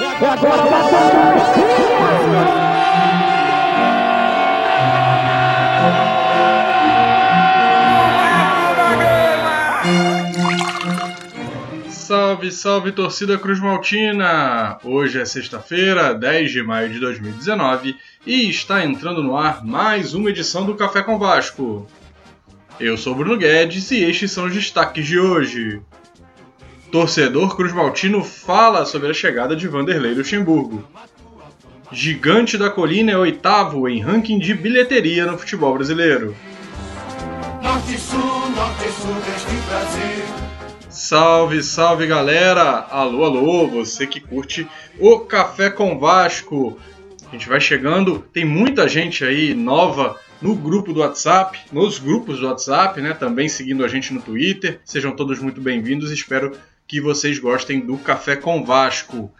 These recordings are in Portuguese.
É agora, Salve, salve torcida Cruz Maltina! Hoje é sexta-feira, 10 de maio de 2019 e está entrando no ar mais uma edição do Café com Vasco. Eu sou Bruno Guedes e estes são os destaques de hoje. Torcedor Cruz Maltino fala sobre a chegada de Vanderlei Luxemburgo. Gigante da Colina é oitavo em ranking de bilheteria no futebol brasileiro. Norte, sul, norte, sul. Salve, salve galera! Alô, alô, você que curte o Café com Vasco. A gente vai chegando, tem muita gente aí nova no grupo do WhatsApp, nos grupos do WhatsApp, né? Também seguindo a gente no Twitter. Sejam todos muito bem-vindos. Espero que vocês gostem do Café com Vasco.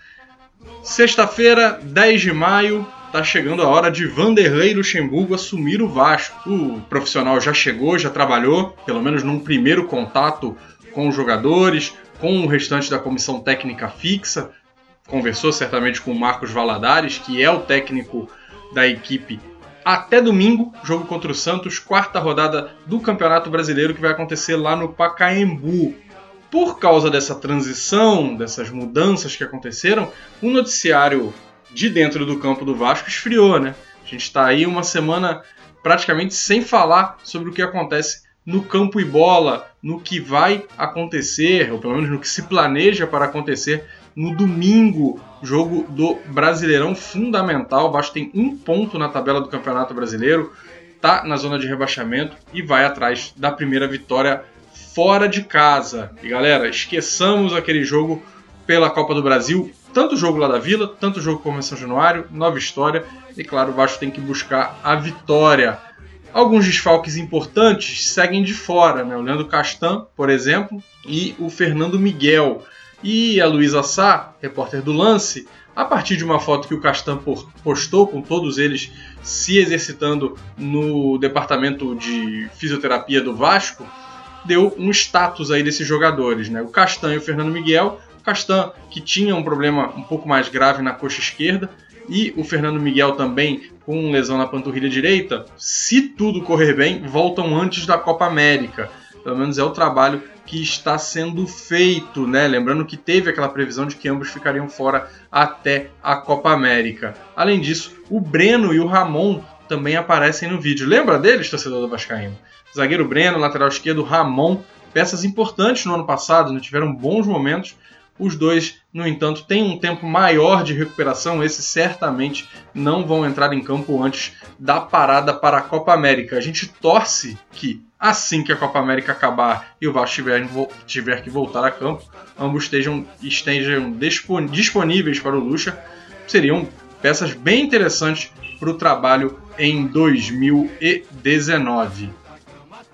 Sexta-feira, 10 de maio, tá chegando a hora de Vanderlei Luxemburgo assumir o Vasco. O profissional já chegou, já trabalhou, pelo menos num primeiro contato com os jogadores, com o restante da comissão técnica fixa. Conversou certamente com o Marcos Valadares, que é o técnico da equipe até domingo, jogo contra o Santos, quarta rodada do Campeonato Brasileiro que vai acontecer lá no Pacaembu. Por causa dessa transição, dessas mudanças que aconteceram, o noticiário de dentro do campo do Vasco esfriou, né? A gente está aí uma semana praticamente sem falar sobre o que acontece no campo e bola, no que vai acontecer, ou pelo menos no que se planeja para acontecer no domingo, jogo do Brasileirão fundamental. O Vasco tem um ponto na tabela do Campeonato Brasileiro, tá na zona de rebaixamento e vai atrás da primeira vitória fora de casa. E galera, esqueçamos aquele jogo pela Copa do Brasil, tanto o jogo lá da Vila, tanto o jogo com o São Januário, nova história. E claro, o Vasco tem que buscar a vitória. Alguns desfalques importantes seguem de fora, né? O Leandro Castan, por exemplo, e o Fernando Miguel. E a Luísa Sá, repórter do Lance, a partir de uma foto que o Castan postou com todos eles se exercitando no departamento de fisioterapia do Vasco, deu um status aí desses jogadores, né? O Castan e o Fernando Miguel. O Castan, que tinha um problema um pouco mais grave na coxa esquerda, e o Fernando Miguel também com lesão na panturrilha direita, se tudo correr bem, voltam antes da Copa América. Pelo menos é o trabalho que está sendo feito, né? Lembrando que teve aquela previsão de que ambos ficariam fora até a Copa América. Além disso, o Breno e o Ramon também aparecem no vídeo. Lembra deles, torcedor do Vascaíno? Zagueiro Breno, lateral esquerdo Ramon, peças importantes no ano passado, né? tiveram bons momentos os dois, no entanto, têm um tempo maior de recuperação. Esses certamente não vão entrar em campo antes da parada para a Copa América. A gente torce que, assim que a Copa América acabar e o Vasco tiver, tiver que voltar a campo, ambos estejam, estejam disponíveis para o Lucha. Seriam peças bem interessantes para o trabalho em 2019.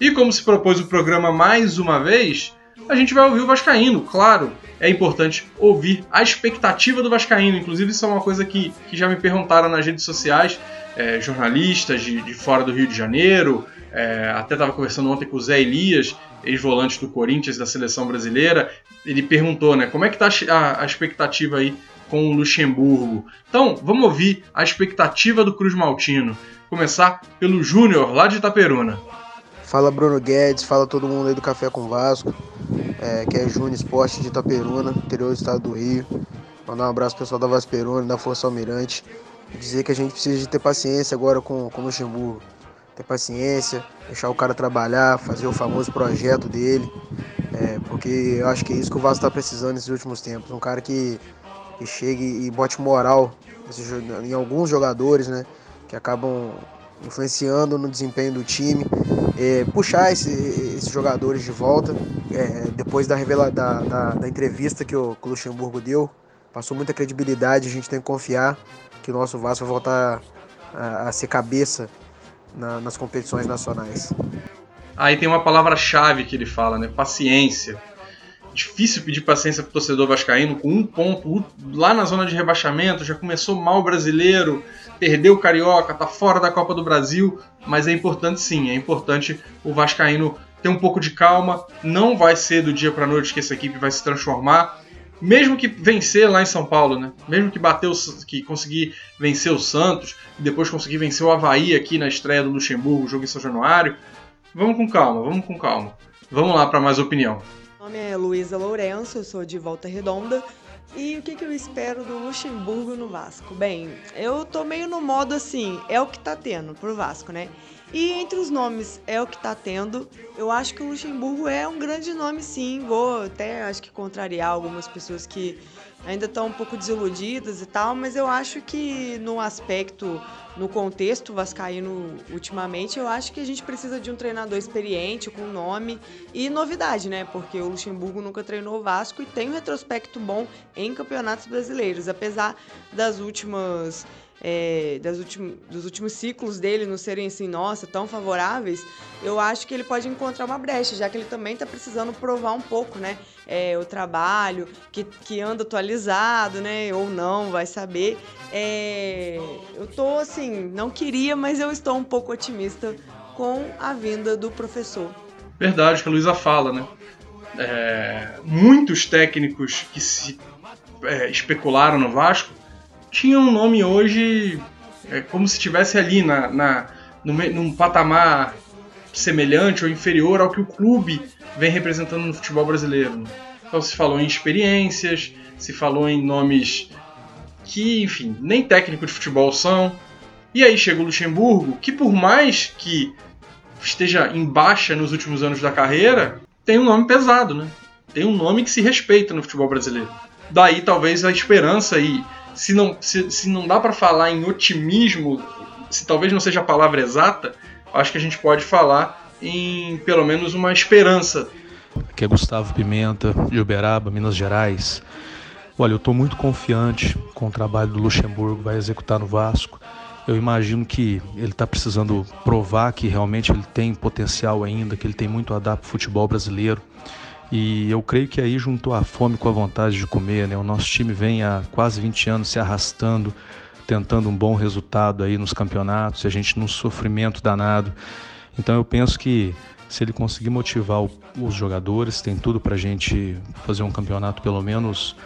E como se propôs o programa mais uma vez, a gente vai ouvir o Vascaíno, claro. É importante ouvir a expectativa do Vascaíno. Inclusive, isso é uma coisa que, que já me perguntaram nas redes sociais, é, jornalistas de, de, fora do Rio de Janeiro. É, até estava conversando ontem com o Zé Elias, ex-volante do Corinthians da seleção brasileira. Ele perguntou, né, como é que está a, a expectativa aí com o Luxemburgo. Então, vamos ouvir a expectativa do Cruz Maltino. Começar pelo Júnior, lá de Itaperuna. Fala Bruno Guedes, fala todo mundo aí do Café com Vasco é, que é Júnior Esporte de Itaperuna, interior do estado do Rio. Mandar um abraço pessoal da Vasperuna, da Força Almirante. Dizer que a gente precisa de ter paciência agora com, com o Luxemburgo. Ter paciência, deixar o cara trabalhar, fazer o famoso projeto dele. É, porque eu acho que é isso que o Vasco está precisando nesses últimos tempos. Um cara que, que chegue e bote moral em alguns jogadores, né? Que acabam influenciando no desempenho do time, é, puxar esse, esses jogadores de volta. É, depois da, revela, da, da, da, entrevista que o, que o Luxemburgo deu, passou muita credibilidade. A gente tem que confiar que o nosso Vasco vai voltar a, a ser cabeça na, nas competições nacionais. Aí tem uma palavra-chave que ele fala, né? Paciência. Difícil pedir paciência para o torcedor vascaíno com um ponto lá na zona de rebaixamento, já começou mal o brasileiro, perdeu o Carioca, tá fora da Copa do Brasil, mas é importante sim, é importante o Vascaíno ter um pouco de calma, não vai ser do dia para noite que essa equipe vai se transformar. mesmo que vencer lá em São Paulo, né? Mesmo que bater que conseguir vencer o Santos e depois conseguir vencer o Havaí aqui na estreia do Luxemburgo, jogo em São Januário, vamos com calma, vamos com calma. Vamos lá para mais opinião. Meu nome é Luísa Lourenço, eu sou de Volta Redonda. E o que, que eu espero do Luxemburgo no Vasco? Bem, eu tô meio no modo assim, é o que tá tendo pro Vasco, né? E entre os nomes é o que está tendo. Eu acho que o Luxemburgo é um grande nome, sim. Vou até acho que contrariar algumas pessoas que ainda estão um pouco desiludidas e tal, mas eu acho que no aspecto, no contexto vascaíno ultimamente, eu acho que a gente precisa de um treinador experiente, com nome e novidade, né? Porque o Luxemburgo nunca treinou o Vasco e tem um retrospecto bom em campeonatos brasileiros, apesar das últimas é, das últimos, dos últimos ciclos dele não serem assim, nossa, tão favoráveis, eu acho que ele pode encontrar uma brecha, já que ele também está precisando provar um pouco, né? É, o trabalho, que, que anda atualizado, né? Ou não, vai saber. É, eu tô assim, não queria, mas eu estou um pouco otimista com a vinda do professor. Verdade, que a Luísa fala, né? É, muitos técnicos que se é, especularam no Vasco tinha um nome hoje é, como se estivesse ali na, na, no, num patamar semelhante ou inferior ao que o clube vem representando no futebol brasileiro. Então se falou em experiências, se falou em nomes que, enfim, nem técnico de futebol são. E aí chega o Luxemburgo, que por mais que esteja em baixa nos últimos anos da carreira, tem um nome pesado, né? Tem um nome que se respeita no futebol brasileiro. Daí talvez a esperança e se não, se, se não dá para falar em otimismo, se talvez não seja a palavra exata, acho que a gente pode falar em pelo menos uma esperança. Aqui é Gustavo Pimenta, de Uberaba, Minas Gerais. Olha, eu estou muito confiante com o trabalho do Luxemburgo, vai executar no Vasco. Eu imagino que ele está precisando provar que realmente ele tem potencial ainda, que ele tem muito a dar para o futebol brasileiro. E eu creio que aí juntou a fome com a vontade de comer, né? O nosso time vem há quase 20 anos se arrastando, tentando um bom resultado aí nos campeonatos, e a gente num sofrimento danado. Então eu penso que se ele conseguir motivar os jogadores, tem tudo para a gente fazer um campeonato pelo menos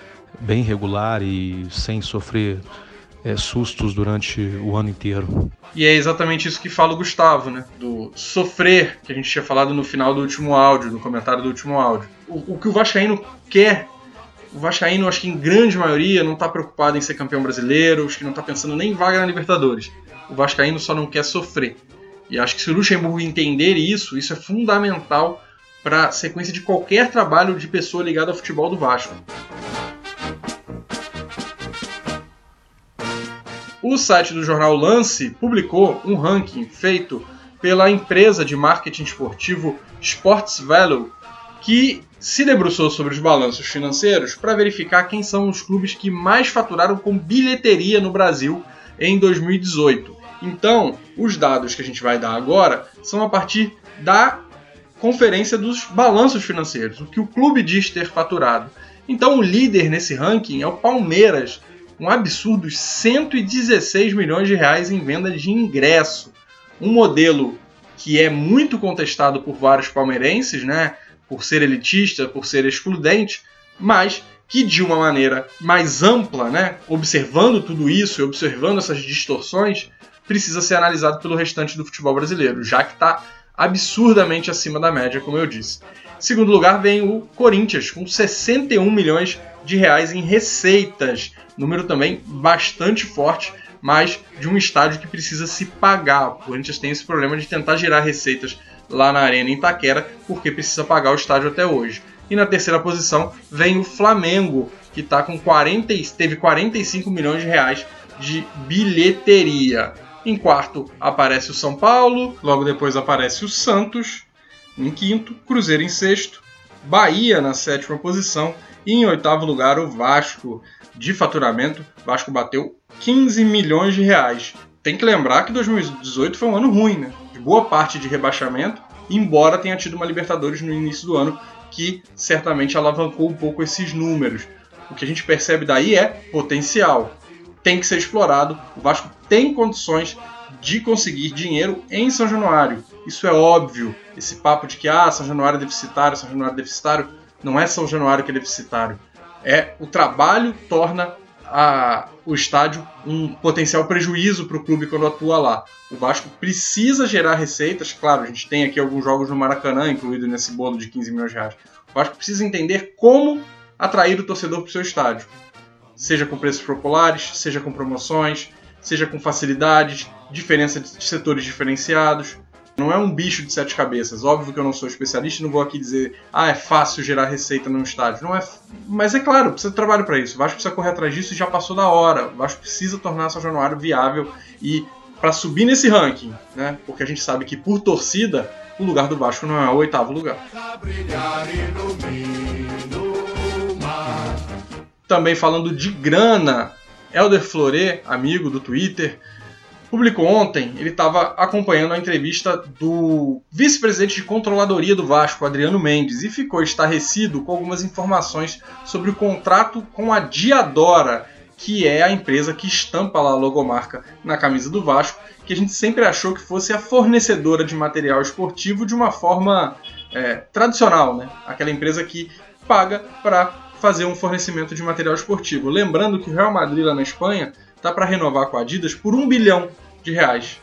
bem regular e sem sofrer é, sustos durante o ano inteiro. E é exatamente isso que fala o Gustavo, né? Do sofrer, que a gente tinha falado no final do último áudio, no comentário do último áudio. O, o que o Vascaíno quer, o Vascaíno, acho que em grande maioria, não está preocupado em ser campeão brasileiro, acho que não está pensando nem em vaga na Libertadores. O Vascaíno só não quer sofrer. E acho que se o Luxemburgo entender isso, isso é fundamental para a sequência de qualquer trabalho de pessoa ligada ao futebol do Vasco. O site do jornal Lance publicou um ranking feito pela empresa de marketing esportivo Sports Value, que se debruçou sobre os balanços financeiros para verificar quem são os clubes que mais faturaram com bilheteria no Brasil em 2018. Então, os dados que a gente vai dar agora são a partir da conferência dos balanços financeiros, o que o clube diz ter faturado. Então, o líder nesse ranking é o Palmeiras, um absurdo 116 milhões de reais em venda de ingresso. Um modelo que é muito contestado por vários palmeirenses, né? Por ser elitista, por ser excludente, mas que de uma maneira mais ampla, né? Observando tudo isso e observando essas distorções, precisa ser analisado pelo restante do futebol brasileiro, já que está absurdamente acima da média, como eu disse. Em segundo lugar vem o Corinthians, com 61 milhões de reais em receitas número também bastante forte, mas de um estádio que precisa se pagar. O Corinthians tem esse problema de tentar gerar receitas lá na Arena em Itaquera, porque precisa pagar o estádio até hoje. E na terceira posição vem o Flamengo, que tá com 40, teve 45 milhões de reais de bilheteria. Em quarto aparece o São Paulo, logo depois aparece o Santos, em quinto, Cruzeiro em sexto, Bahia na sétima posição e em oitavo lugar o Vasco de faturamento, Vasco bateu 15 milhões de reais. Tem que lembrar que 2018 foi um ano ruim, né? De boa parte de rebaixamento, embora tenha tido uma Libertadores no início do ano que certamente alavancou um pouco esses números. O que a gente percebe daí é potencial. Tem que ser explorado. O Vasco tem condições de conseguir dinheiro em São Januário. Isso é óbvio. Esse papo de que ah, São Januário é deficitário, São Januário é deficitário, não é São Januário que é deficitário É o trabalho torna a, o estádio um potencial prejuízo para o clube quando atua lá. O Vasco precisa gerar receitas, claro, a gente tem aqui alguns jogos no Maracanã incluído nesse bolo de 15 milhões de reais. O Vasco precisa entender como atrair o torcedor para o seu estádio, seja com preços populares, seja com promoções, seja com facilidades, diferença de setores diferenciados. Não é um bicho de sete cabeças. Óbvio que eu não sou especialista não vou aqui dizer, ah, é fácil gerar receita num estádio. Não é, mas é claro, precisa de trabalho para isso. O Vasco precisa correr atrás disso e já passou da hora. O Vasco precisa tornar São Januário viável e para subir nesse ranking, né? Porque a gente sabe que por torcida o lugar do Vasco não é o oitavo lugar. Também falando de grana, Elder Flore, amigo do Twitter, publicou ontem, ele estava acompanhando a entrevista do vice-presidente de controladoria do Vasco, Adriano Mendes, e ficou estarrecido com algumas informações sobre o contrato com a Diadora, que é a empresa que estampa lá a logomarca na camisa do Vasco, que a gente sempre achou que fosse a fornecedora de material esportivo de uma forma é, tradicional, né? Aquela empresa que paga para fazer um fornecimento de material esportivo. Lembrando que o Real Madrid lá na Espanha tá para renovar com a Adidas por um bilhão de reais.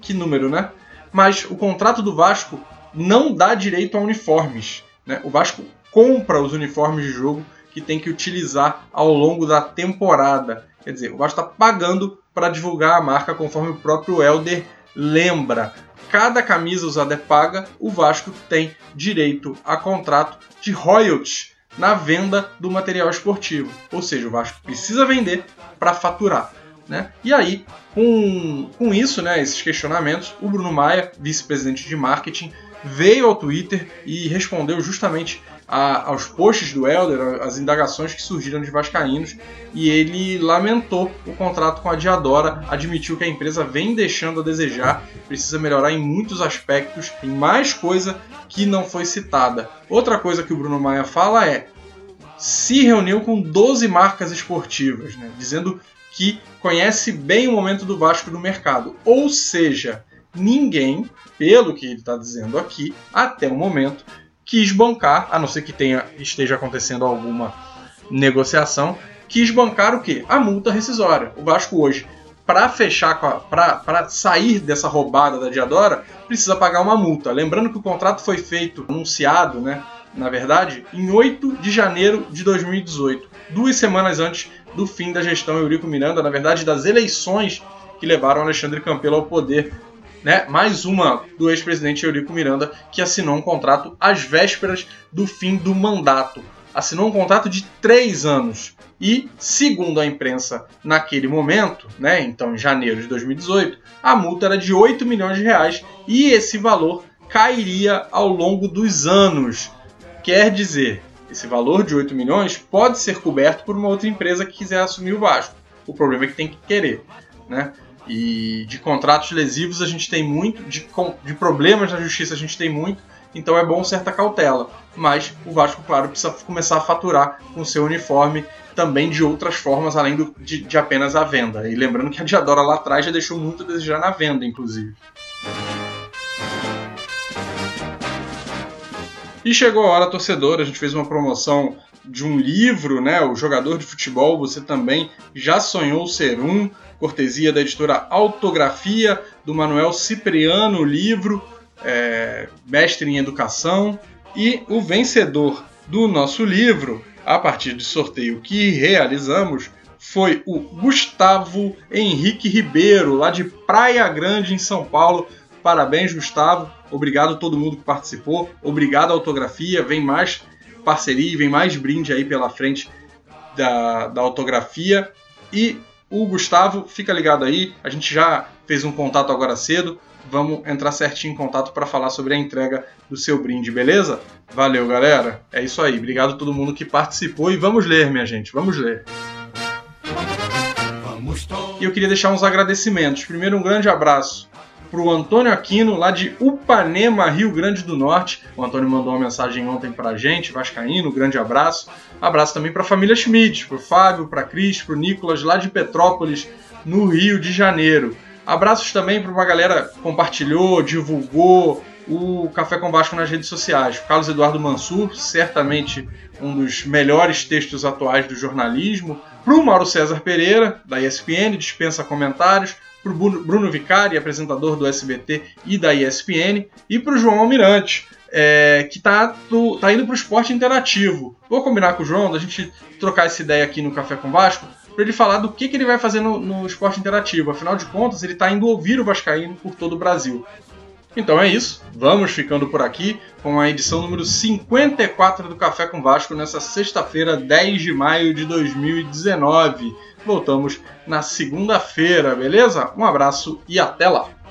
Que número, né? Mas o contrato do Vasco não dá direito a uniformes. Né? O Vasco compra os uniformes de jogo que tem que utilizar ao longo da temporada. Quer dizer, o Vasco está pagando para divulgar a marca, conforme o próprio Elder lembra. Cada camisa usada é paga, o Vasco tem direito a contrato de royalties na venda do material esportivo. Ou seja, o Vasco precisa vender para faturar. Né? E aí, com, com isso, né, esses questionamentos, o Bruno Maia, vice-presidente de marketing, veio ao Twitter e respondeu justamente a, aos posts do Helder, as indagações que surgiram de vascaínos, e ele lamentou o contrato com a Diadora, admitiu que a empresa vem deixando a desejar, precisa melhorar em muitos aspectos, tem mais coisa que não foi citada. Outra coisa que o Bruno Maia fala é se reuniu com 12 marcas esportivas, né, dizendo que conhece bem o momento do Vasco no mercado. Ou seja, ninguém, pelo que ele está dizendo aqui, até o momento, quis bancar, a não ser que tenha, esteja acontecendo alguma negociação, quis bancar o quê? A multa rescisória. O Vasco hoje, para fechar, para sair dessa roubada da Diadora, precisa pagar uma multa. Lembrando que o contrato foi feito, anunciado, né? Na verdade, em 8 de janeiro de 2018, duas semanas antes do fim da gestão Eurico Miranda, na verdade, das eleições que levaram Alexandre Campelo ao poder. Né? Mais uma do ex-presidente Eurico Miranda, que assinou um contrato às vésperas do fim do mandato. Assinou um contrato de três anos. E, segundo a imprensa, naquele momento, né, então em janeiro de 2018, a multa era de 8 milhões de reais e esse valor cairia ao longo dos anos. Quer dizer, esse valor de 8 milhões pode ser coberto por uma outra empresa que quiser assumir o Vasco. O problema é que tem que querer, né? E de contratos lesivos a gente tem muito, de, de problemas na justiça a gente tem muito, então é bom certa cautela. Mas o Vasco, claro, precisa começar a faturar com seu uniforme também de outras formas, além do, de, de apenas a venda. E lembrando que a Diadora lá atrás já deixou muito a desejar na venda, inclusive. E chegou a hora, torcedor, a gente fez uma promoção de um livro, né? O Jogador de Futebol, você também já sonhou ser um, cortesia da editora Autografia, do Manuel Cipriano, o livro, é, mestre em educação. E o vencedor do nosso livro, a partir do sorteio que realizamos, foi o Gustavo Henrique Ribeiro, lá de Praia Grande, em São Paulo. Parabéns, Gustavo. Obrigado a todo mundo que participou. Obrigado à autografia. Vem mais parceria, vem mais brinde aí pela frente da, da autografia. E o Gustavo, fica ligado aí. A gente já fez um contato agora cedo. Vamos entrar certinho em contato para falar sobre a entrega do seu brinde, beleza? Valeu, galera. É isso aí. Obrigado a todo mundo que participou e vamos ler, minha gente. Vamos ler. E eu queria deixar uns agradecimentos. Primeiro, um grande abraço para o Antônio Aquino, lá de Upanema, Rio Grande do Norte. O Antônio mandou uma mensagem ontem para a gente, Vascaíno, grande abraço. Abraço também para a família Schmidt, para o Fábio, para Cris, para o Nicolas, lá de Petrópolis, no Rio de Janeiro. Abraços também para uma galera que compartilhou, divulgou, o Café com Vasco nas redes sociais. Carlos Eduardo Mansur, certamente um dos melhores textos atuais do jornalismo. Para o Mauro César Pereira, da ESPN, dispensa comentários. Para o Bruno Vicari, apresentador do SBT e da ESPN. E para o João Almirante, é, que está tá indo para o esporte interativo. Vou combinar com o João, da gente trocar essa ideia aqui no Café com Vasco, para ele falar do que, que ele vai fazer no, no esporte interativo. Afinal de contas, ele está indo ouvir o Vascaíno por todo o Brasil. Então é isso, vamos ficando por aqui com a edição número 54 do Café com Vasco nessa sexta-feira, 10 de maio de 2019. Voltamos na segunda-feira, beleza? Um abraço e até lá!